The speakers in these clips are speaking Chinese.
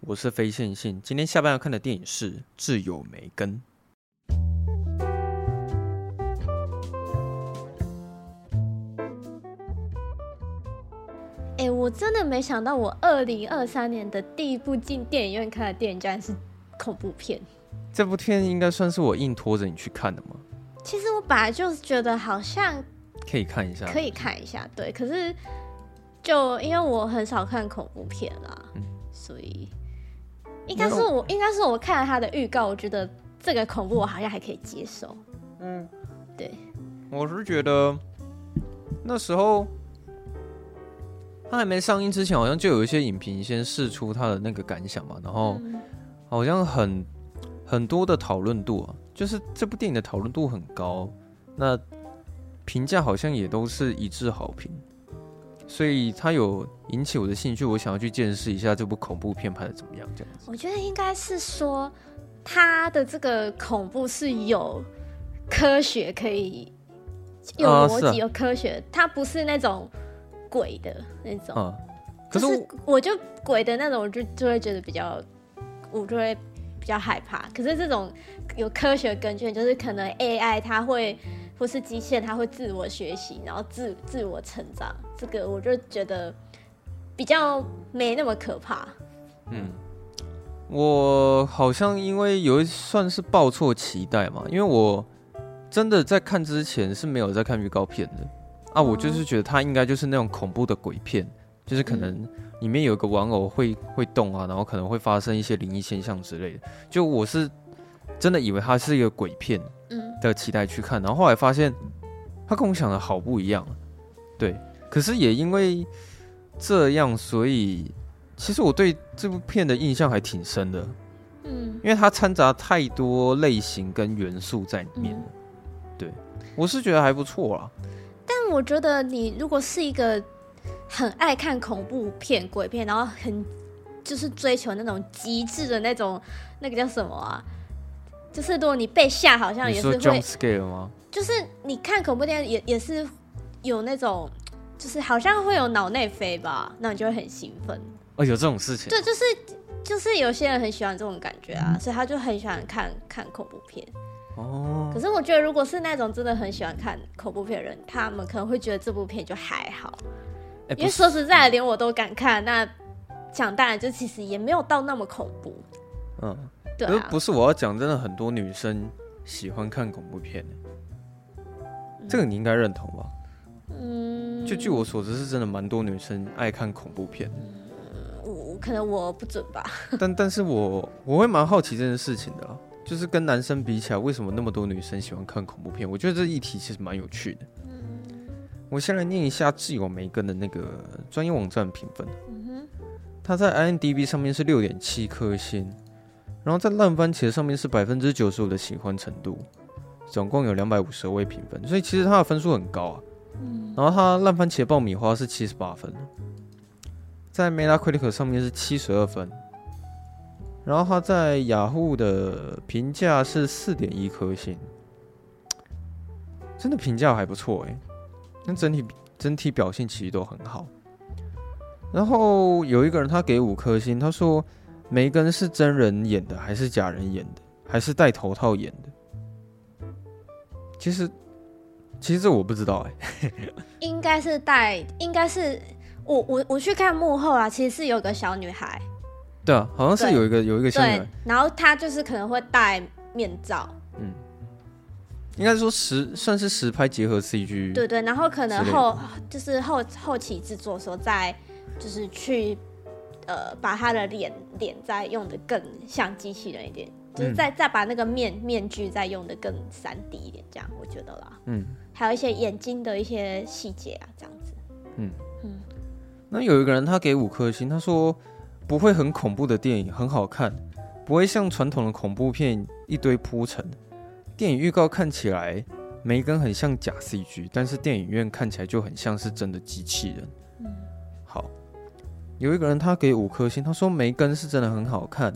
我是非线性，今天下班要看的电影是《挚友梅根》。哎、欸，我真的没想到，我二零二三年的第一部进电影院看的电影，竟然是恐怖片。这部片应该算是我硬拖着你去看的吗？其实我本来就是觉得好像可以看一下，可以看一下，对。可是就因为我很少看恐怖片啦，嗯、所以。应该是我，应该是我看了他的预告，我觉得这个恐怖我好像还可以接受。嗯，对，我是觉得那时候他还没上映之前，好像就有一些影评先试出他的那个感想嘛，然后好像很很多的讨论度啊，就是这部电影的讨论度很高，那评价好像也都是一致好评。所以他有引起我的兴趣，我想要去见识一下这部恐怖片拍的怎么样，这样子。我觉得应该是说，他的这个恐怖是有科学可以有逻辑、啊啊、有科学，它不是那种鬼的那种。啊、可是我，是我就鬼的那种，我就就会觉得比较，我就会比较害怕。可是这种有科学根据，就是可能 AI 它会。或是机械，它会自我学习，然后自自我成长。这个我就觉得比较没那么可怕。嗯，我好像因为有一算是抱错期待嘛，因为我真的在看之前是没有在看预告片的啊，我就是觉得它应该就是那种恐怖的鬼片，就是可能里面有一个玩偶会会动啊，然后可能会发生一些灵异现象之类的。就我是真的以为它是一个鬼片。的期待去看，然后后来发现，他跟我想的好不一样，对。可是也因为这样，所以其实我对这部片的印象还挺深的，嗯，因为它掺杂太多类型跟元素在里面，嗯、对，我是觉得还不错啦。但我觉得你如果是一个很爱看恐怖片、鬼片，然后很就是追求那种极致的那种，那个叫什么啊？就是如果你被吓，好像也是会。jump scare 吗？就是你看恐怖电影也也是有那种，就是好像会有脑内飞吧，那你就会很兴奋。哦，有这种事情？对，就是就是有些人很喜欢这种感觉啊，嗯、所以他就很喜欢看看恐怖片。哦。可是我觉得，如果是那种真的很喜欢看恐怖片的人，他们可能会觉得这部片就还好。欸、因为说实在的，连我都敢看，那讲当然就其实也没有到那么恐怖。嗯。对啊、不是我要讲，真的很多女生喜欢看恐怖片，嗯、这个你应该认同吧？嗯，就据我所知，是真的蛮多女生爱看恐怖片。嗯，我可能我不准吧。但但是我我会蛮好奇这件事情的啦，就是跟男生比起来，为什么那么多女生喜欢看恐怖片？我觉得这议题其实蛮有趣的。嗯，我先来念一下窒友梅根的那个专业网站评分。嗯哼，他在 IMDB 上面是六点七颗星。然后在烂番茄上面是百分之九十五的喜欢程度，总共有两百五十位评分，所以其实它的分数很高啊。嗯。然后它烂番茄爆米花是七十八分，在 Metacritic 上面是七十二分，然后它在雅虎的评价是四点一颗星，真的评价还不错哎。那整体整体表现其实都很好。然后有一个人他给五颗星，他说。梅根是真人演的还是假人演的，还是戴头套演的？其实，其实这我不知道哎。应该是戴，应该是我我我去看幕后啊，其实是有个小女孩。对啊，好像是有一个有一个小女孩。然后她就是可能会戴面罩。嗯。应该说实算是实拍结合 CG。对对，然后可能后就是后后期制作的时候再就是去呃把他的脸脸再用的更像机器人一点。就是再再把那个面面具再用的更三 D 一点，这样我觉得啦。嗯，还有一些眼睛的一些细节啊，这样子。嗯嗯。那有一个人他给五颗星，他说不会很恐怖的电影，很好看，不会像传统的恐怖片一堆铺陈。电影预告看起来梅根很像假 CG，但是电影院看起来就很像是真的机器人。有一个人他给五颗星，他说梅根是真的很好看。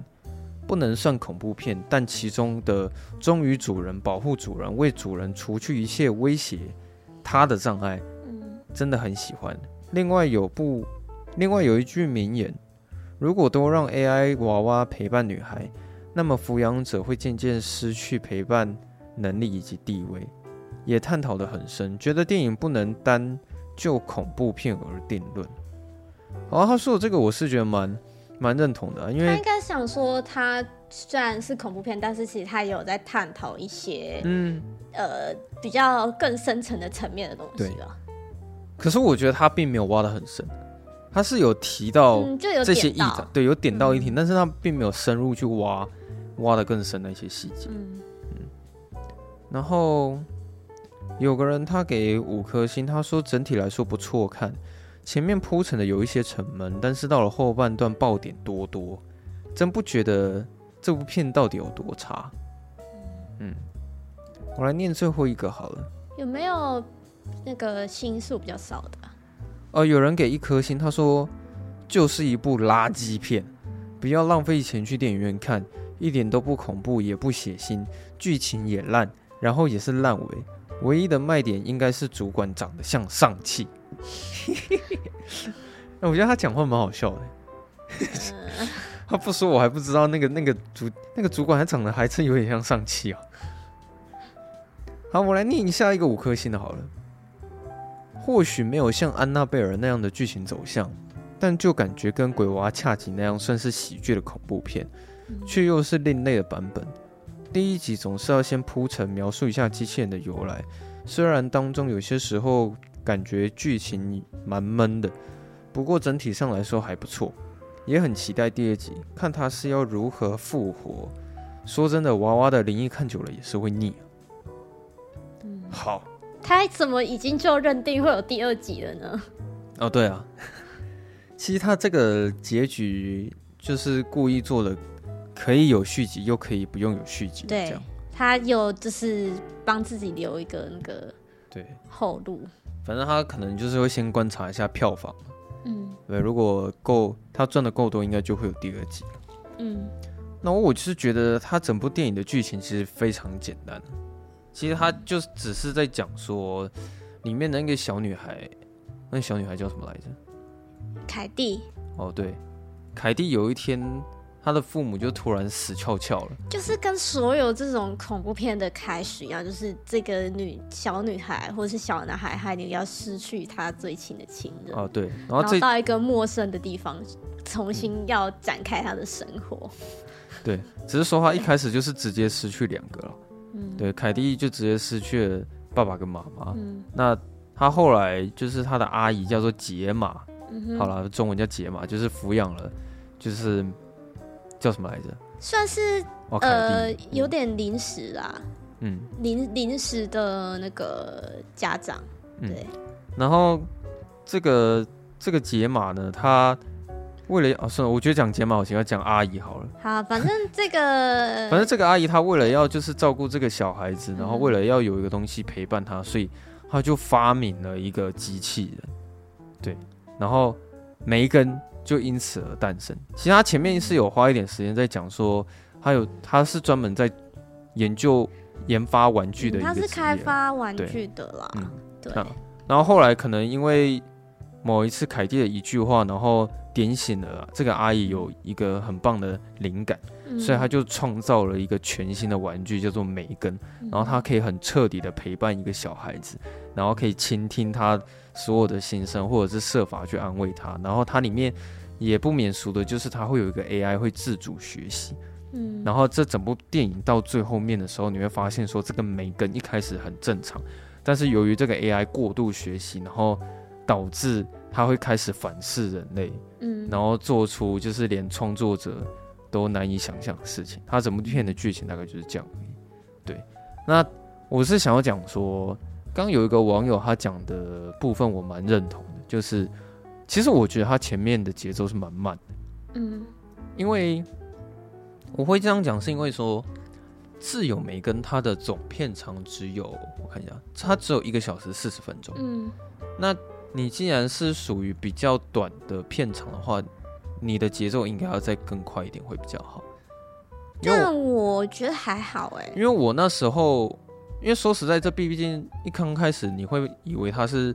不能算恐怖片，但其中的忠于主人、保护主人、为主人除去一切威胁他的障碍，真的很喜欢。另外有部，另外有一句名言：如果都让 AI 娃娃陪伴女孩，那么抚养者会渐渐失去陪伴能力以及地位。也探讨得很深，觉得电影不能单就恐怖片而定论。好，他说的这个我是觉得蛮。蛮认同的，因为他应该想说，他虽然是恐怖片，但是其实他也有在探讨一些，嗯，呃，比较更深层的层面的东西了。可是我觉得他并没有挖的很深，他是有提到这些意象，对，有点到一题，嗯，但是他并没有深入去挖，挖的更深的一些细节。嗯嗯。然后有个人他给五颗星，他说整体来说不错看。前面铺陈的有一些沉闷，但是到了后半段爆点多多，真不觉得这部片到底有多差。嗯，我来念最后一个好了。有没有那个星数比较少的？哦，有人给一颗星，他说就是一部垃圾片，不要浪费钱去电影院看，一点都不恐怖也不血腥，剧情也烂，然后也是烂尾，唯一的卖点应该是主管长得像上气。那 我觉得他讲话蛮好笑的。他不说我还不知道，那个那个主那个主管还长得还真有点像上气啊。好，我来念一下一个五颗星的好了。或许没有像安娜贝尔那样的剧情走向，但就感觉跟鬼娃恰吉那样算是喜剧的恐怖片，却又是另类的版本。第一集总是要先铺陈描述一下机器人的由来，虽然当中有些时候。感觉剧情蛮闷的，不过整体上来说还不错，也很期待第二集，看他是要如何复活。说真的，娃娃的灵异看久了也是会腻啊。嗯，好，他怎么已经就认定会有第二集了呢？哦，对啊，其实他这个结局就是故意做的，可以有续集，又可以不用有续集。对，他有就是帮自己留一个那个对后路。反正他可能就是会先观察一下票房，嗯，对，如果够他赚的够多，应该就会有第二季，嗯。那我我就是觉得他整部电影的剧情其实非常简单，其实他就只是在讲说里面的那个小女孩，那个小女孩叫什么来着？凯蒂。哦，对，凯蒂有一天。他的父母就突然死翘翘了，就是跟所有这种恐怖片的开始一样，就是这个女小女孩或者是小男孩，他一定要失去他最亲的亲人。啊，对，然后，然后到一个陌生的地方，重新要展开他的生活。对，只是说他一开始就是直接失去两个了，嗯，对，凯蒂就直接失去了爸爸跟妈妈，嗯，那他后来就是他的阿姨叫做杰玛，嗯，好了，中文叫杰玛，就是抚养了，就是。叫什么来着？算是呃有点临时啦，嗯，临临时的那个家长，对。嗯、然后这个这个解码呢，他为了啊，算了，我觉得讲杰玛，我先要讲阿姨好了。好，反正这个，反正这个阿姨她为了要就是照顾这个小孩子，然后为了要有一个东西陪伴他，所以她就发明了一个机器人，对，然后每一根。就因此而诞生。其实他前面是有花一点时间在讲说，他有他是专门在研究研发玩具的一个，他是开发玩具的啦。嗯，对。然后后来可能因为某一次凯蒂的一句话，然后点醒了这个阿姨有一个很棒的灵感，嗯，所以他就创造了一个全新的玩具，叫做梅根。然后他可以很彻底的陪伴一个小孩子，然后可以倾听他。所有的心声，或者是设法去安慰他，然后它里面也不免俗的，就是它会有一个 AI 会自主学习，嗯，然后这整部电影到最后面的时候，你会发现说这个梅根一开始很正常，但是由于这个 AI 过度学习，然后导致他会开始反噬人类，嗯，然后做出就是连创作者都难以想象的事情。他整部片的剧情大概就是这样。对，那我是想要讲说，刚有一个网友他讲的部分我蛮认同的，就是其实我觉得他前面的节奏是蛮慢的，嗯，因为。我会这样讲，是因为说《自由梅根》它的总片长只有，我看一下，它只有一个小时四十分钟。嗯，那你既然是属于比较短的片长的话，你的节奏应该要再更快一点会比较好。但我觉得还好哎，因为我那时候，因为说实在，这毕竟一刚开始你会以为它是，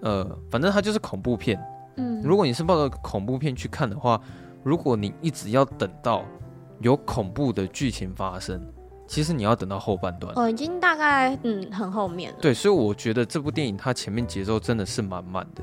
呃，反正它就是恐怖片。嗯，如果你是抱着恐怖片去看的话，如果你一直要等到。有恐怖的剧情发生，其实你要等到后半段哦，已经大概嗯很后面了。对，所以我觉得这部电影它前面节奏真的是满满的，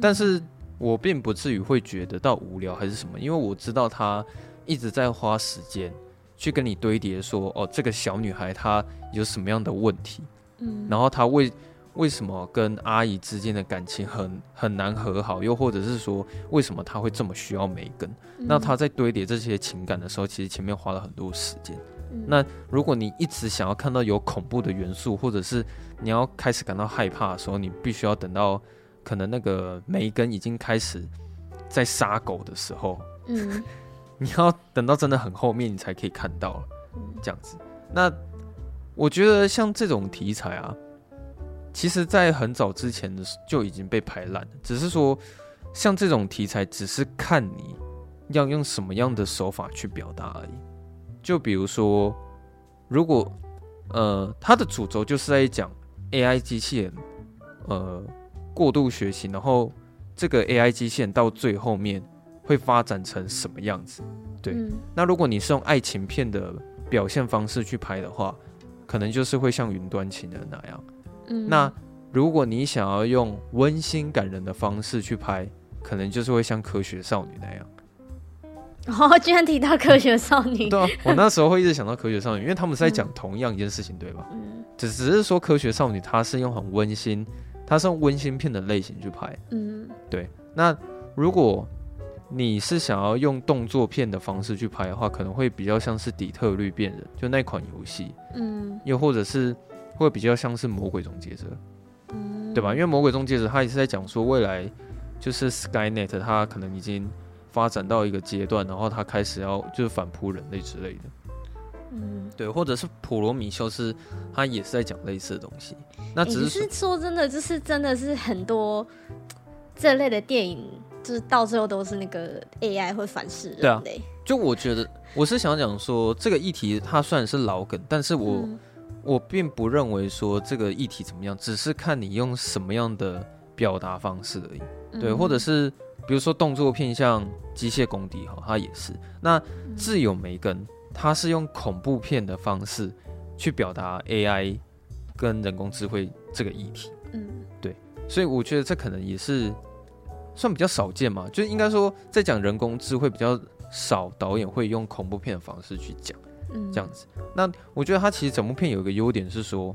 但是我并不至于会觉得到无聊还是什么，因为我知道它一直在花时间去跟你堆叠说，哦，这个小女孩她有什么样的问题，嗯，然后她为。为什么跟阿姨之间的感情很很难和好？又或者是说，为什么她会这么需要梅根？嗯、那她在堆叠这些情感的时候，其实前面花了很多时间。嗯、那如果你一直想要看到有恐怖的元素，或者是你要开始感到害怕的时候，你必须要等到可能那个梅根已经开始在杀狗的时候，嗯，你要等到真的很后面，你才可以看到这样子。那我觉得像这种题材啊。其实，在很早之前的就已经被排烂了，只是说，像这种题材，只是看你要用什么样的手法去表达而已。就比如说，如果呃，它的主轴就是在讲 AI 机器人呃过度学习，然后这个 AI 机器人到最后面会发展成什么样子？对，嗯、那如果你是用爱情片的表现方式去拍的话，可能就是会像《云端情人》那样。嗯，那如果你想要用温馨感人的方式去拍，可能就是会像科学少女那样。哦，居然提到科学少女。对啊，我那时候会一直想到科学少女，因为他们是在讲同样一件事情，对吧？嗯。只只是说科学少女，她是用很温馨，她是用温馨片的类型去拍。嗯。对。那如果你是想要用动作片的方式去拍的话，可能会比较像是底特律变人，就那款游戏。嗯。又或者是。会比较像是魔鬼终结者，嗯，对吧？因为魔鬼终结者它也是在讲说未来就是 Skynet，它可能已经发展到一个阶段，然后它开始要就是反扑人类之类的，嗯，对，或者是普罗米修斯，他也是在讲类似的东西。那只是，是说真的，就是真的是很多这类的电影，就是到最后都是那个 AI 会反噬人类。对啊，就我觉得我是想讲说这个议题它虽然是老梗，但是我。嗯我并不认为说这个议题怎么样，只是看你用什么样的表达方式而已。嗯、对，或者是比如说动作片，像《机械公敌》哈，它也是。那《窒友梅根》它是用恐怖片的方式去表达 AI 跟人工智慧这个议题。嗯，对，所以我觉得这可能也是算比较少见嘛，就是应该说在讲人工智慧比较少，导演会用恐怖片的方式去讲。嗯，这样子。那我觉得他其实整部片有一个优点是说，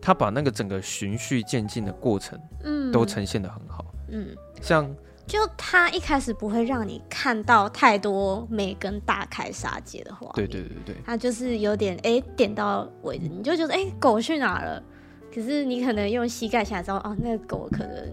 他把那个整个循序渐进的过程，嗯，都呈现的很好。嗯，像就他一开始不会让你看到太多美根大开杀戒的话，对对对对，他就是有点哎、欸、点到为止，你就觉得哎、欸、狗去哪了？可是你可能用膝盖下来之后，啊，那个狗可能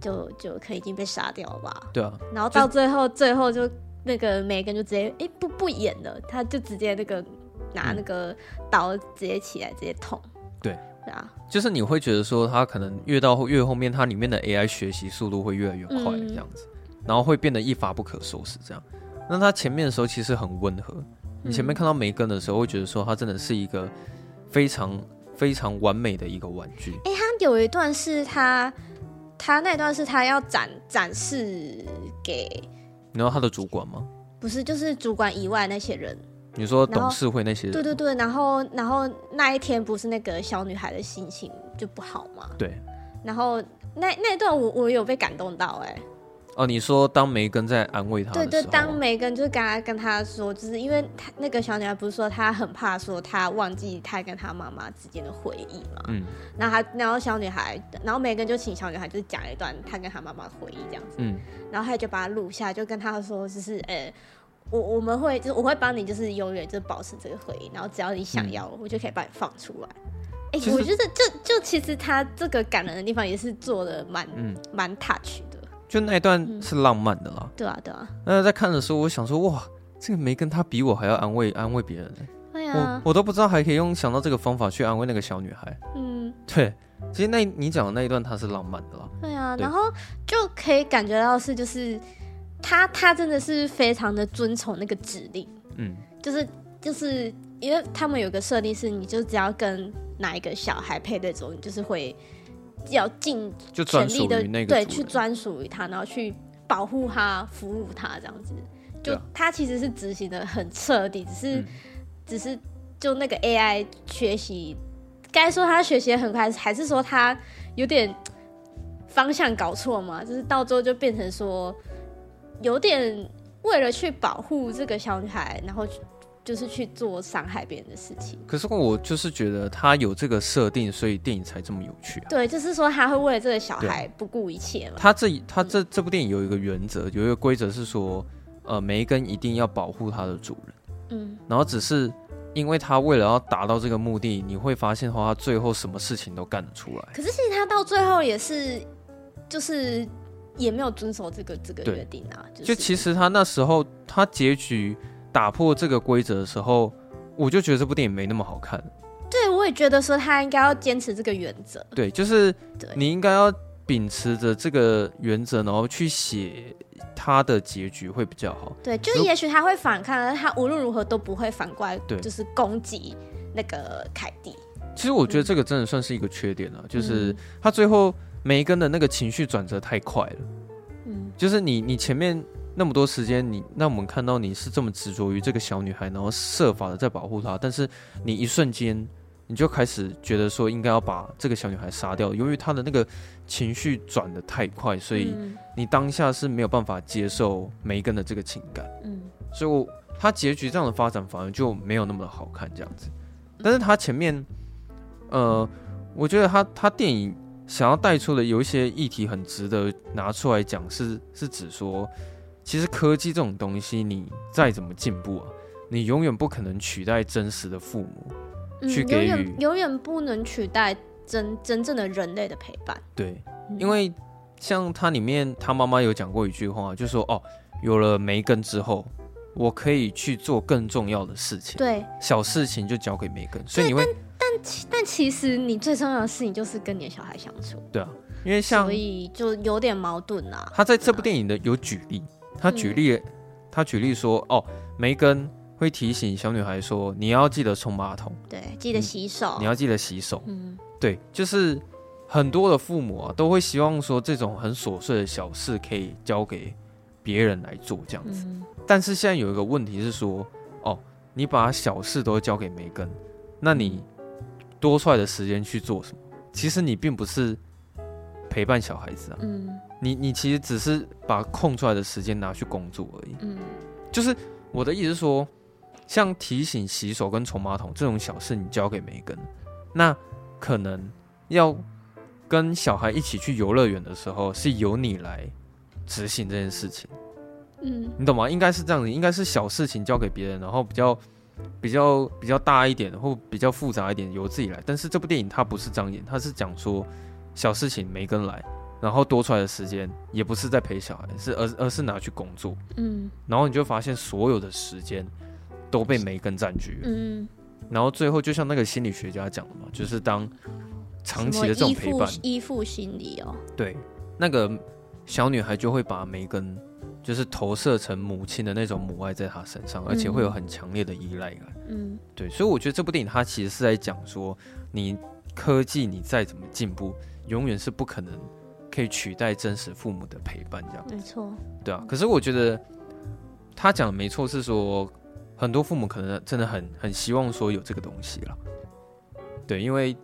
就就可以已经被杀掉了吧？对啊。然后到最后最后就那个梅根就直接哎、欸、不不演了，他就直接那个。拿那个刀直接起来，直接捅。对，对啊，就是你会觉得说，他可能越到越后面，它里面的 AI 学习速度会越来越快，这样子，嗯、然后会变得一发不可收拾。这样，那他前面的时候其实很温和。你前面看到梅根的时候，会觉得说，他真的是一个非常非常完美的一个玩具。哎、欸，他有一段是他，他那段是他要展展示给，你知道他的主管吗？不是，就是主管以外那些人。你说董事会那些人，对对对，然后然后那一天不是那个小女孩的心情就不好吗？对，然后那那段我我有被感动到哎、欸，哦，你说当梅根在安慰他对对，当梅根就是跟他跟他说，就是因为他那个小女孩不是说她很怕说她忘记她跟她妈妈之间的回忆嘛，嗯，然后她然后小女孩，然后梅根就请小女孩就是讲一段她跟她妈妈的回忆这样子，嗯，然后她就把它录下，就跟她说就是呃、欸，我我们会就是我会帮你就是永远就保持这个回忆，然后只要你想要，嗯、我就可以把你放出来。哎、欸，我觉得就就其实他这个感人的地方也是做的蛮蛮 touch 的。就那一段是浪漫的啦，嗯、对啊对啊。那在看的时候，我想说，哇，这个梅根他比我还要安慰安慰别人呢。对啊，我我都不知道还可以用想到这个方法去安慰那个小女孩。嗯，对，其实那你讲的那一段她是浪漫的啦。对啊，对然后就可以感觉到是就是他他真的是非常的遵从那个指令。嗯，就是就是因为他们有个设定是，你就只要跟哪一个小孩配对走，你就是会。要尽全力的对，去专属于他，然后去保护他、服务他，这样子。就他其实是执行的很彻底，只是、嗯、只是就那个 AI 学习，该说他学习很快，还是说他有点方向搞错嘛？就是到最后就变成说，有点为了去保护这个小女孩，然后。就是去做伤害别人的事情。可是我就是觉得他有这个设定，所以电影才这么有趣啊。对，就是说他会为了这个小孩不顾一切嘛。他这他这这部电影有一个原则，有一个规则是说，呃，梅根一定要保护他的主人。嗯。然后只是因为他为了要达到这个目的，你会发现的话，他最后什么事情都干得出来。可是其实他到最后也是，就是也没有遵守这个这个约定啊。就其实他那时候他结局。打破这个规则的时候，我就觉得这部电影没那么好看。对，我也觉得说他应该要坚持这个原则。对，就是你应该要秉持着这个原则，然后去写他的结局会比较好。对，就也许他会反抗，但他无论如何都不会反过来，对，就是攻击那个凯蒂。其实我觉得这个真的算是一个缺点了，嗯、就是他最后梅根的那个情绪转折太快了。嗯，就是你你前面。那么多时间，你那我们看到你是这么执着于这个小女孩，然后设法的在保护她，但是你一瞬间你就开始觉得说应该要把这个小女孩杀掉，由于她的那个情绪转得太快，所以你当下是没有办法接受梅根的这个情感，嗯，所以我她结局这样的发展反而就没有那么的好看这样子，但是她前面，呃，我觉得她她电影想要带出的有一些议题很值得拿出来讲，是是指说。其实科技这种东西，你再怎么进步啊，你永远不可能取代真实的父母，去给予、嗯、永远永远不能取代真真正的人类的陪伴。对，因为像它里面，他妈妈有讲过一句话，就说哦，有了梅根之后，我可以去做更重要的事情。对，小事情就交给梅根。所以你会，但但但其实你最重要的事情就是跟你的小孩相处。对啊，因为像所以就有点矛盾啊。他在这部电影的有举例。他举例，嗯、他举例说：“哦，梅根会提醒小女孩说，你要记得冲马桶，对，记得洗手，你，你要记得洗手。嗯，对，就是很多的父母啊，都会希望说，这种很琐碎的小事可以交给别人来做这样子。嗯、但是现在有一个问题是说，哦，你把小事都交给梅根，那你多出来的时间去做什么？其实你并不是陪伴小孩子啊。嗯。”你你其实只是把空出来的时间拿去工作而已。嗯，就是我的意思是说，像提醒洗手跟冲马桶这种小事，你交给梅根，那可能要跟小孩一起去游乐园的时候，是由你来执行这件事情。嗯，你懂吗？应该是这样子，应该是小事情交给别人，然后比较比较比较大一点或比较复杂一点由自己来。但是这部电影它不是这样演，它是讲说小事情梅根来。然后多出来的时间也不是在陪小孩，是而而是拿去工作。嗯，然后你就发现所有的时间都被梅根占据了。嗯，然后最后就像那个心理学家讲的嘛，就是当长期的这种陪伴，依附心理哦。对，那个小女孩就会把梅根就是投射成母亲的那种母爱在她身上，而且会有很强烈的依赖感。嗯，对，所以我觉得这部电影它其实是在讲说，你科技你再怎么进步，永远是不可能。可以取代真实父母的陪伴，这样没错，对啊。可是我觉得他讲的没错，是说很多父母可能真的很很希望说有这个东西了，对，因为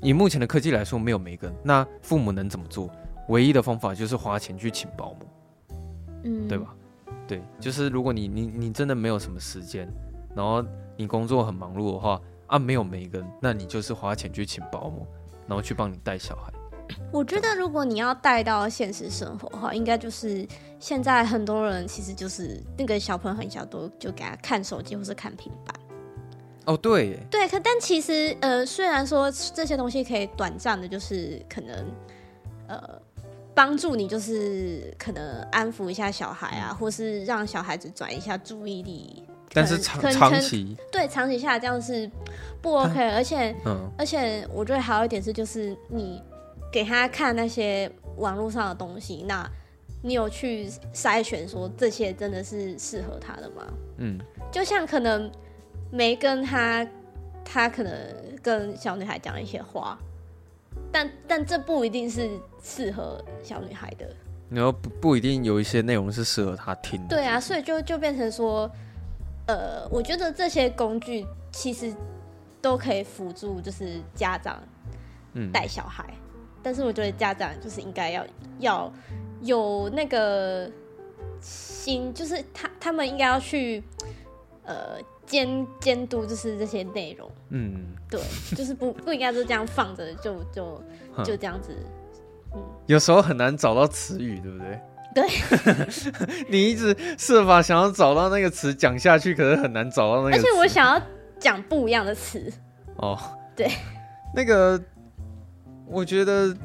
以目前的科技来说没有梅根，那父母能怎么做？唯一的方法就是花钱去请保姆，嗯，对吧？对，就是如果你你你真的没有什么时间，然后你工作很忙碌的话，啊，没有梅根，那你就是花钱去请保姆，然后去帮你带小孩。我觉得如果你要带到现实生活的话，应该就是现在很多人其实就是那个小朋友很小，都就给他看手机或是看平板。哦，对，对，可但其实呃，虽然说这些东西可以短暂的，就是可能呃帮助你，就是可能安抚一下小孩啊，或是让小孩子转移一下注意力。但是长长期对长期下来这样是不 OK，而且嗯，而且我觉得还有一点是，就是你。给他看那些网络上的东西，那你有去筛选说这些真的是适合他的吗？嗯，就像可能没跟他，他可能跟小女孩讲一些话，但但这不一定是适合小女孩的。然后不不一定有一些内容是适合他听的。对啊，所以就就变成说，呃，我觉得这些工具其实都可以辅助，就是家长嗯带小孩。嗯但是我觉得家长就是应该要要有那个心，就是他他们应该要去呃监监督，就是这些内容。嗯，对，就是不不应该就这样放着，就就就这样子。嗯，有时候很难找到词语，对不对？对。你一直设法想要找到那个词讲下去，可是很难找到那个。而且我想要讲不一样的词。哦，对，那个。我觉得，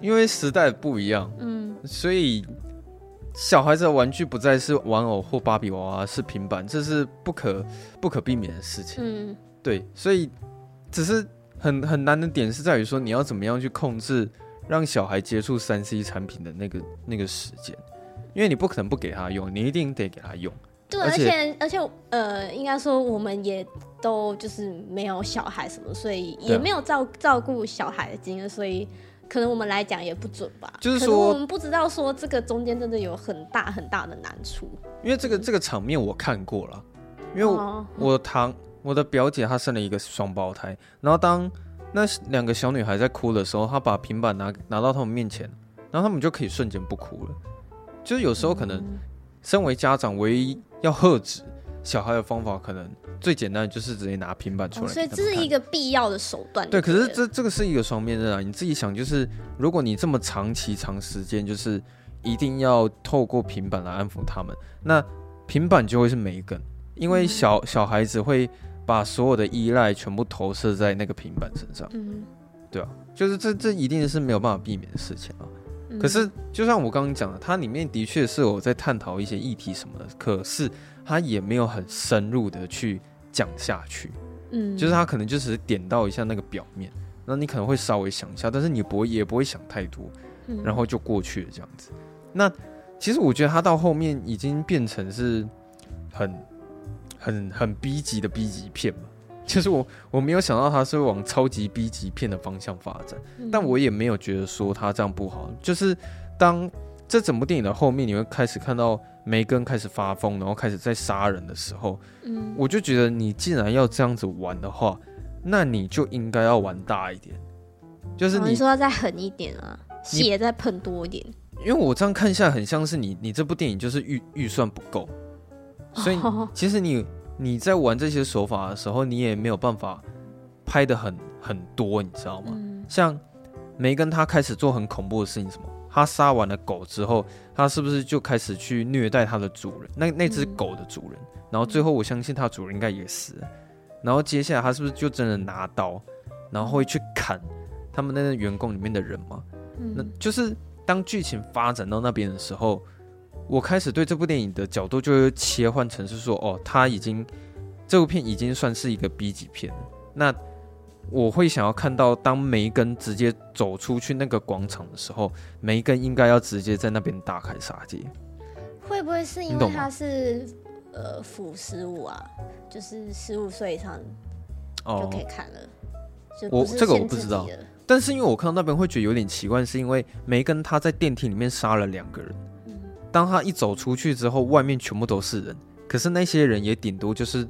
因为时代不一样，嗯，所以小孩子的玩具不再是玩偶或芭比娃娃，是平板，这是不可不可避免的事情。嗯，对，所以只是很很难的点是在于说，你要怎么样去控制让小孩接触三 C 产品的那个那个时间，因为你不可能不给他用，你一定得给他用。对，而且而且呃，应该说我们也都就是没有小孩什么，所以也没有照照顾小孩的经验，所以可能我们来讲也不准吧。就是说，我们不知道说这个中间真的有很大很大的难处。因为这个这个场面我看过了，因为我，我堂我的表姐她生了一个双胞胎，然后当那两个小女孩在哭的时候，她把平板拿拿到他们面前，然后他们就可以瞬间不哭了。就是有时候可能身为家长唯一。要喝止小孩的方法，可能最简单的就是直接拿平板出来，哦，所以这是一个必要的手段。对，可是这这个是一个双面刃啊！你自己想，就是如果你这么长期、长时间，就是一定要透过平板来安抚他们，那平板就会是梅根，因为小、嗯、小孩子会把所有的依赖全部投射在那个平板身上。嗯，对啊，就是这这一定是没有办法避免的事情啊。可是，就像我刚刚讲的，它里面的确是有在探讨一些议题什么的，可是它也没有很深入的去讲下去。嗯，就是它可能就只是点到一下那个表面，那你可能会稍微想一下，但是你不会也不会想太多，然后就过去了这样子。那其实我觉得它到后面已经变成是很很很 B 级的 B 级片嘛。其实我我没有想到他是会往超级 B 级片的方向发展，嗯，但我也没有觉得说他这样不好。就是当这整部电影的后面，你会开始看到梅根开始发疯，然后开始在杀人的时候，嗯，我就觉得你既然要这样子玩的话，那你就应该要玩大一点，就是你，哦，你说要再狠一点啊，血再喷多一点。因为我这样看下来，很像是你你这部电影就是预预算不够，所以其实你。你在玩这些手法的时候，你也没有办法拍得很很多，你知道吗？嗯、像梅根他开始做很恐怖的事情，什么？他杀完了狗之后，他是不是就开始去虐待他的主人？那那只狗的主人，嗯、然后最后我相信他主人应该也死了。然后接下来他是不是就真的拿刀，然后会去砍他们那个员工里面的人吗？嗯、那就是当剧情发展到那边的时候。我开始对这部电影的角度就会切换成是说，哦，他已经这部片已经算是一个 B 级片了。那我会想要看到，当梅根直接走出去那个广场的时候，梅根应该要直接在那边大开杀戒。会不会是因为他是呃腐十五啊？就是十五岁以上就可以看了？哦、我这个我不知道，但是因为我看到那边会觉得有点奇怪，是因为梅根他在电梯里面杀了两个人。当他一走出去之后，外面全部都是人，可是那些人也顶多就是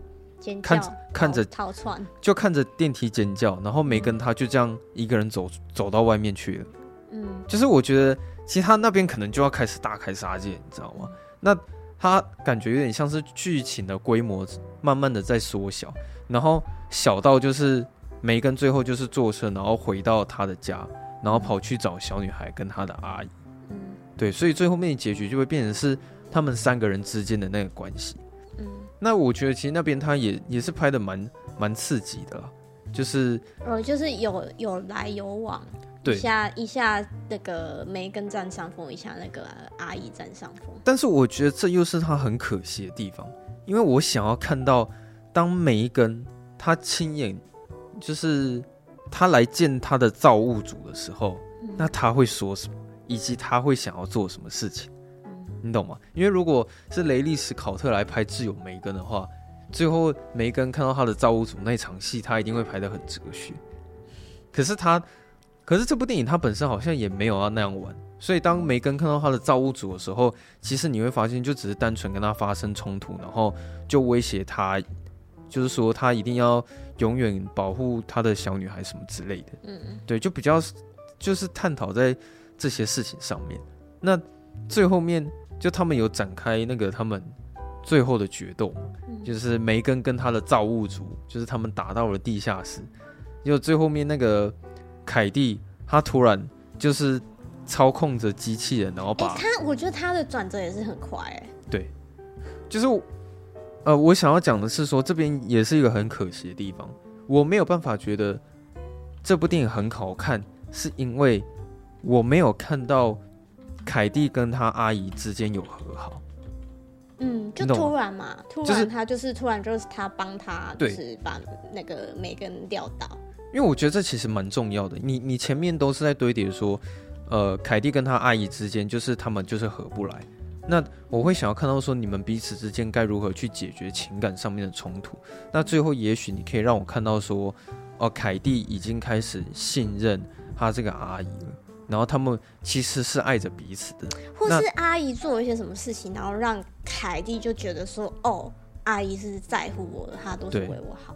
看看着逃窜，就看着电梯尖叫，然后梅根他就这样一个人走走到外面去了。嗯，就是我觉得其实他那边可能就要开始大开杀戒，你知道吗？那他感觉有点像是剧情的规模慢慢的在缩小，然后小到就是梅根最后就是坐车，然后回到他的家，然后跑去找小女孩跟他的阿姨。嗯，对，所以最后面的结局就会变成是他们三个人之间的那个关系。嗯，那我觉得其实那边他也也是拍的蛮蛮刺激的啦，就是呃，就是有有来有往。对，一下一下那个梅根占上风，一下那个阿姨占上风。但是我觉得这又是他很可惜的地方，因为我想要看到当梅根他亲眼就是他来见他的造物主的时候，嗯、那他会说什么，以及他会想要做什么事情，嗯、你懂吗？因为如果是雷利史考特来拍挚友梅根的话，最后梅根看到他的造物主那场戏，他一定会拍得很哲学。可是他。可是这部电影他本身好像也没有要那样玩，所以当梅根看到他的造物主的时候，其实你会发现就只是单纯跟他发生冲突，然后就威胁他，就是说他一定要永远保护他的小女孩什么之类的。嗯嗯，对，就比较就是探讨在这些事情上面。那最后面就他们有展开那个他们最后的决斗，就是梅根跟他的造物主，就是他们打到了地下室，就最后面那个。凯蒂，他突然就是操控着机器人，然后把、欸、他，我觉得他的转折也是很快，哎，对，就是呃，我想要讲的是说，这边也是一个很可惜的地方，我没有办法觉得这部电影很好看，是因为我没有看到凯蒂跟他阿姨之间有和好，嗯，就突然嘛，突然他就是突然就是他帮他，就是把那个梅根撂倒。因为我觉得这其实蛮重要的，你你前面都是在堆叠说，呃，凯蒂跟他阿姨之间就是他们就是合不来，那我会想要看到说你们彼此之间该如何去解决情感上面的冲突，那最后也许你可以让我看到说，哦、呃，凯蒂已经开始信任他这个阿姨了，然后他们其实是爱着彼此的，或是阿姨做了一些什么事情，然后让凯蒂就觉得说，哦，阿姨是在乎我的，她都是为我好。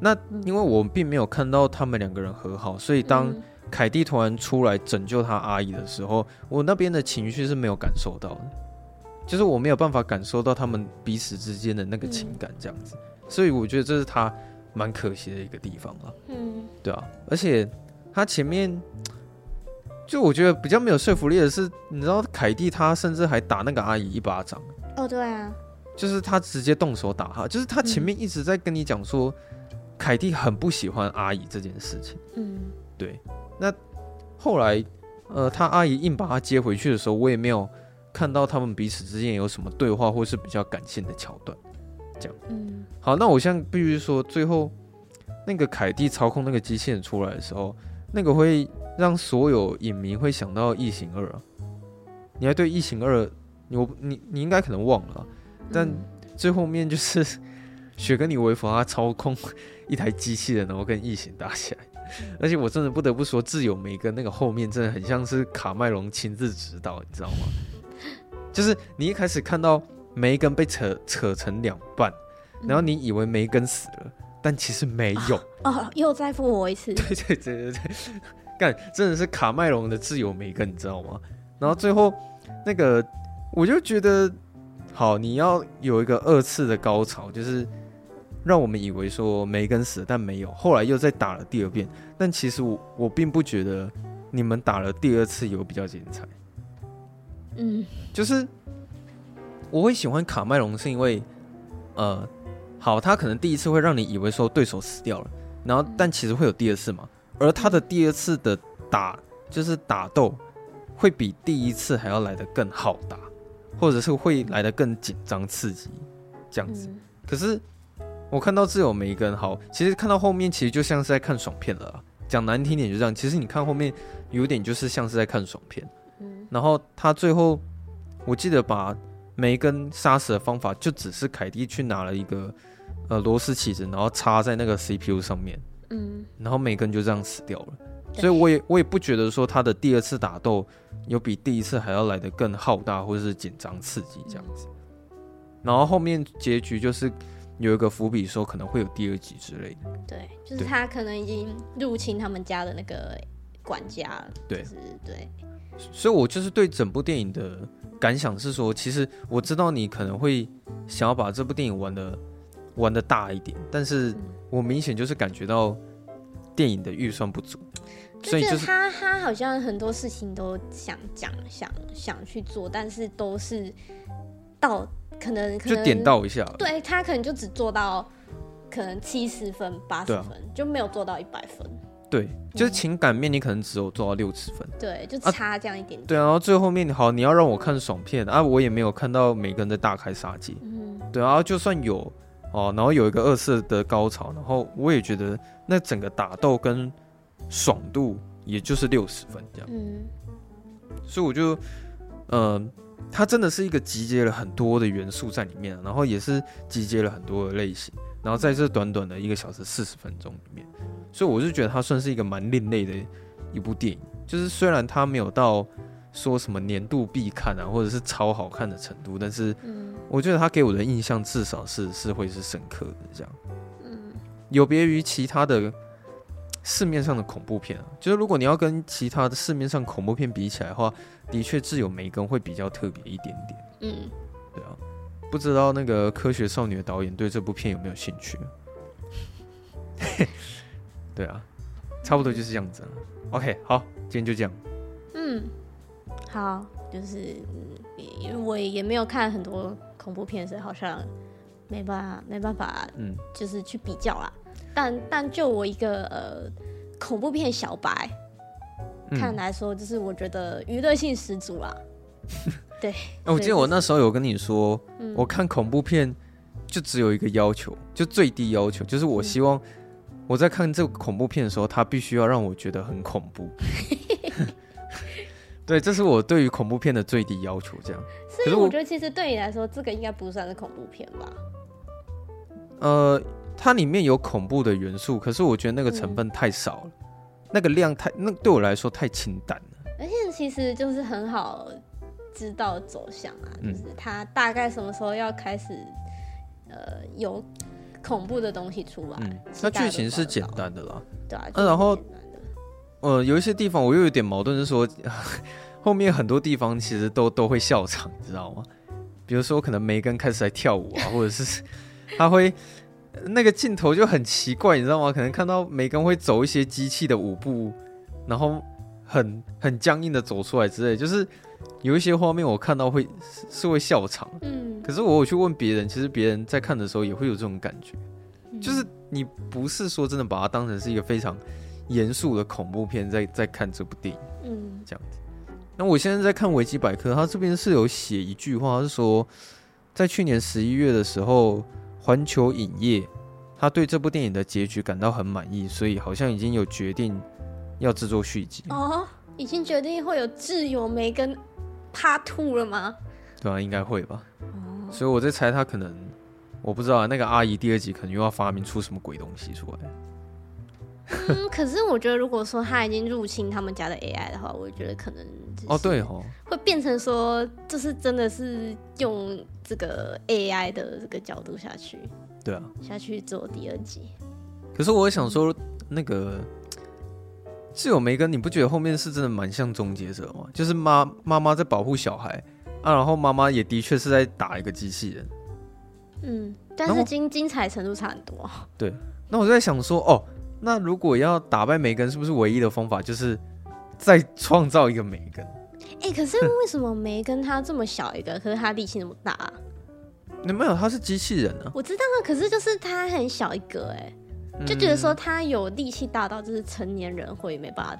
那因为我并没有看到他们两个人和好，所以当凯蒂突然出来拯救他阿姨的时候，我那边的情绪是没有感受到的，就是我没有办法感受到他们彼此之间的那个情感这样子，所以我觉得这是他蛮可惜的一个地方了。嗯，对啊，而且他前面就我觉得比较没有说服力的是，你知道凯蒂她甚至还打那个阿姨一巴掌。哦，对啊，就是她直接动手打哈，就是她前面一直在跟你讲说。凯蒂很不喜欢阿姨这件事情。嗯，对。那后来，呃，她阿姨硬把她接回去的时候，我也没有看到他们彼此之间有什么对话，或是比较感性的桥段。这样。嗯。好，那我现在必须说，最后那个凯蒂操控那个机器人出来的时候，那个会让所有影迷会想到《异形二》啊。你还对《异形二》，我你你应该可能忘了，但最后面就是 雪跟你·维佛他操控。一台机器人，然后跟异形打起来，而且我真的不得不说，挚友梅根那个后面真的很像是卡麦隆亲自指导，你知道吗？就是你一开始看到梅根被扯扯成两半，然后你以为梅根死了，但其实没有哦，哦，又再复活一次，对对对对对，干真的是卡麦隆的自由梅根，你知道吗？然后最后那个我就觉得，好，你要有一个二次的高潮，就是。让我们以为说梅根死了，但没有。后来又再打了第二遍，但其实我我并不觉得你们打了第二次有比较精彩。嗯，就是我会喜欢卡麦隆，是因为呃，好，他可能第一次会让你以为说对手死掉了，然后但其实会有第二次嘛。而他的第二次的打就是打斗会比第一次还要来得更好打，或者是会来得更紧张刺激这样子。可是。我看到挚友梅根好，其实看到后面其实就像是在看爽片了。讲难听点就这样，其实你看后面有点就是像是在看爽片。嗯，然后他最后我记得把梅根杀死的方法就只是凯蒂去拿了一个呃螺丝起子，然后插在那个 CPU 上面。嗯，然后每个人就这样死掉了。所以我也我也不觉得说他的第二次打斗有比第一次还要来的更浩大或者是紧张刺激这样子。然后后面结局就是。有一个伏笔说可能会有第二集之类的，对，就是他可能已经入侵他们家的那个管家，对，就是对。所以我就是对整部电影的感想是说，其实我知道你可能会想要把这部电影玩的玩的大一点，但是我明显就是感觉到电影的预算不足。所以就是他，他好像很多事情都想讲，想想去做，但是都是到可能可能就点到一下，对他可能就只做到可能七十分、八十分，啊，就没有做到一百分。对，就是情感面你可能只有做到六十分，对，就差这样一点点。对啊，然后最后面好，你要让我看爽片啊，我也没有看到每个人的大开杀戒。嗯，对啊，就算有哦，然后有一个二次的高潮，然后我也觉得那整个打斗跟。爽度也就是六十分这样，嗯，所以我就，呃，它真的是一个集结了很多的元素在里面，然后也是集结了很多的类型，然后在这短短的一个小时四十分钟里面，所以我就觉得它算是一个蛮另类的一部电影，就是虽然它没有到说什么年度必看啊，或者是超好看的程度，但是，我觉得他给我的印象至少是是会是深刻的这样，嗯，有别于其他的。市面上的恐怖片啊，就是如果你要跟其他的市面上恐怖片比起来的话，的确自有梅根会比较特别一点点。嗯，对啊，不知道那个科学少女的导演对这部片有没有兴趣？对啊，差不多就是这样子了。OK，好，今天就这样。嗯，好，就是因为我也没有看很多恐怖片，所以好像没办法，没办法，嗯，就是去比较啦。但但就我一个呃恐怖片小白、嗯、看来说，就是我觉得娱乐性十足啦。对，我记得我那时候有跟你说，嗯、我看恐怖片就只有一个要求，就最低要求，就是我希望我在看这个恐怖片的时候，它必须要让我觉得很恐怖。对，这是我对于恐怖片的最低要求。这样，所以我觉得其实对你来说，这个应该不算是恐怖片吧？呃。它里面有恐怖的元素，可是我觉得那个成分太少了，嗯、那个量太，那对我来说太清淡了。而且其实就是很好知道走向啊，嗯、就是它大概什么时候要开始，呃，有恐怖的东西出来。嗯，那剧情是简单的啦。对啊，啊然后，呃，有一些地方我又有点矛盾，是说后面很多地方其实都都会笑场，你知道吗？比如说可能梅根开始来跳舞啊，或者是他会。那个镜头就很奇怪，你知道吗？可能看到梅根会走一些机器的舞步，然后很很僵硬的走出来之类，就是有一些画面我看到会是，是会笑场。嗯，可是我有去问别人，其实别人在看的时候也会有这种感觉，就是你不是说真的把它当成是一个非常严肃的恐怖片在在看这部电影。嗯，这样子。那我现在在看维基百科，它这边是有写一句话，是说在去年十一月的时候。环球影业，他对这部电影的结局感到很满意，所以好像已经有决定要制作续集哦，已经决定会有挚友梅根 Part Two 了吗？对啊，应该会吧。哦，所以我在猜他可能，我不知道那个阿姨第二集可能又要发明出什么鬼东西出来。嗯，可是我觉得如果说他已经入侵他们家的 AI 的话，我觉得可能哦对哦，会变成说就是真的是用。这个 AI 的这个角度下去，对啊，下去做第二集。可是我想说，那个窒友梅根，你不觉得后面是真的蛮像终结者吗？就是妈妈妈在保护小孩啊，然后妈妈也的确是在打一个机器人。嗯，但是精精彩程度差很多。对，那我就在想说，哦，那如果要打败梅根，是不是唯一的方法就是再创造一个梅根？哎、欸，可是为什么梅根他这么小一个，可是他力气那么大、啊？你没有，他是机器人啊。我知道啊，可是就是他很小一个，哎，就觉得说他有力气大到就是成年人会没办法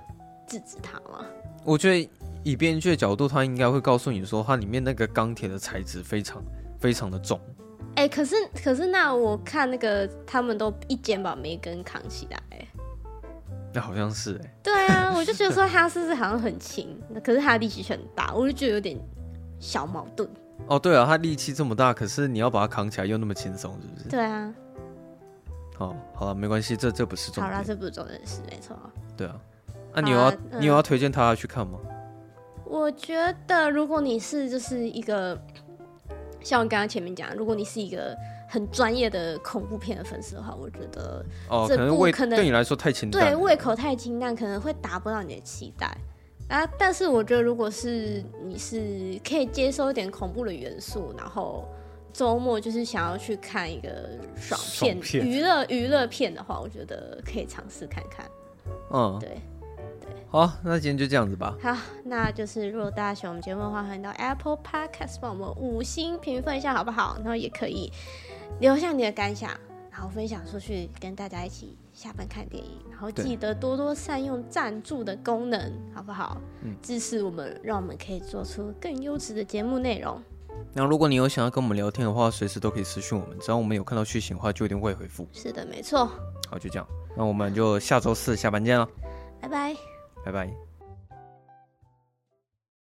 制止他吗？我觉得以编剧的角度，他应该会告诉你说，它里面那个钢铁的材质非常非常的重。哎、欸，可是可是那我看那个他们都一肩把梅根扛起来，哎。那好像是哎、欸，对啊，我就觉得说他是不是好像很轻，可是他的力气却很大，我就觉得有点小矛盾。哦，对啊，他力气这么大，可是你要把他扛起来又那么轻松，是不是？对啊。哦，好了，没关系，这这不是重点。好了，这不是重点，是没错。对啊，那、啊、你有要、嗯、你有要推荐他去看吗？我觉得如果你是就是一个像我刚刚前面讲，如果你是一个很专业的恐怖片的粉丝的话，我觉得哦，可能胃可能对你来说太清淡，对胃口太清淡，可能会达不到你的期待啊。但是我觉得，如果是你是可以接受一点恐怖的元素，然后周末就是想要去看一个爽片、娱乐娱乐片的话，我觉得可以尝试看看。嗯，对。好，那今天就这样子吧。好，那就是如果大家喜欢我们节目的话，欢迎到 Apple Podcast 帮我们五星评分一下，好不好？然后也可以留下你的感想，然后分享出去，跟大家一起下班看电影。然后记得多多善用赞助的功能，好不好？嗯，支持我们，让我们可以做出更优质的节目内容。那如果你有想要跟我们聊天的话，随时都可以私讯我们，只要我们有看到讯息的话，就一定会回复。是的，没错。好，就这样，那我们就下周四下班见了，拜拜。拜拜。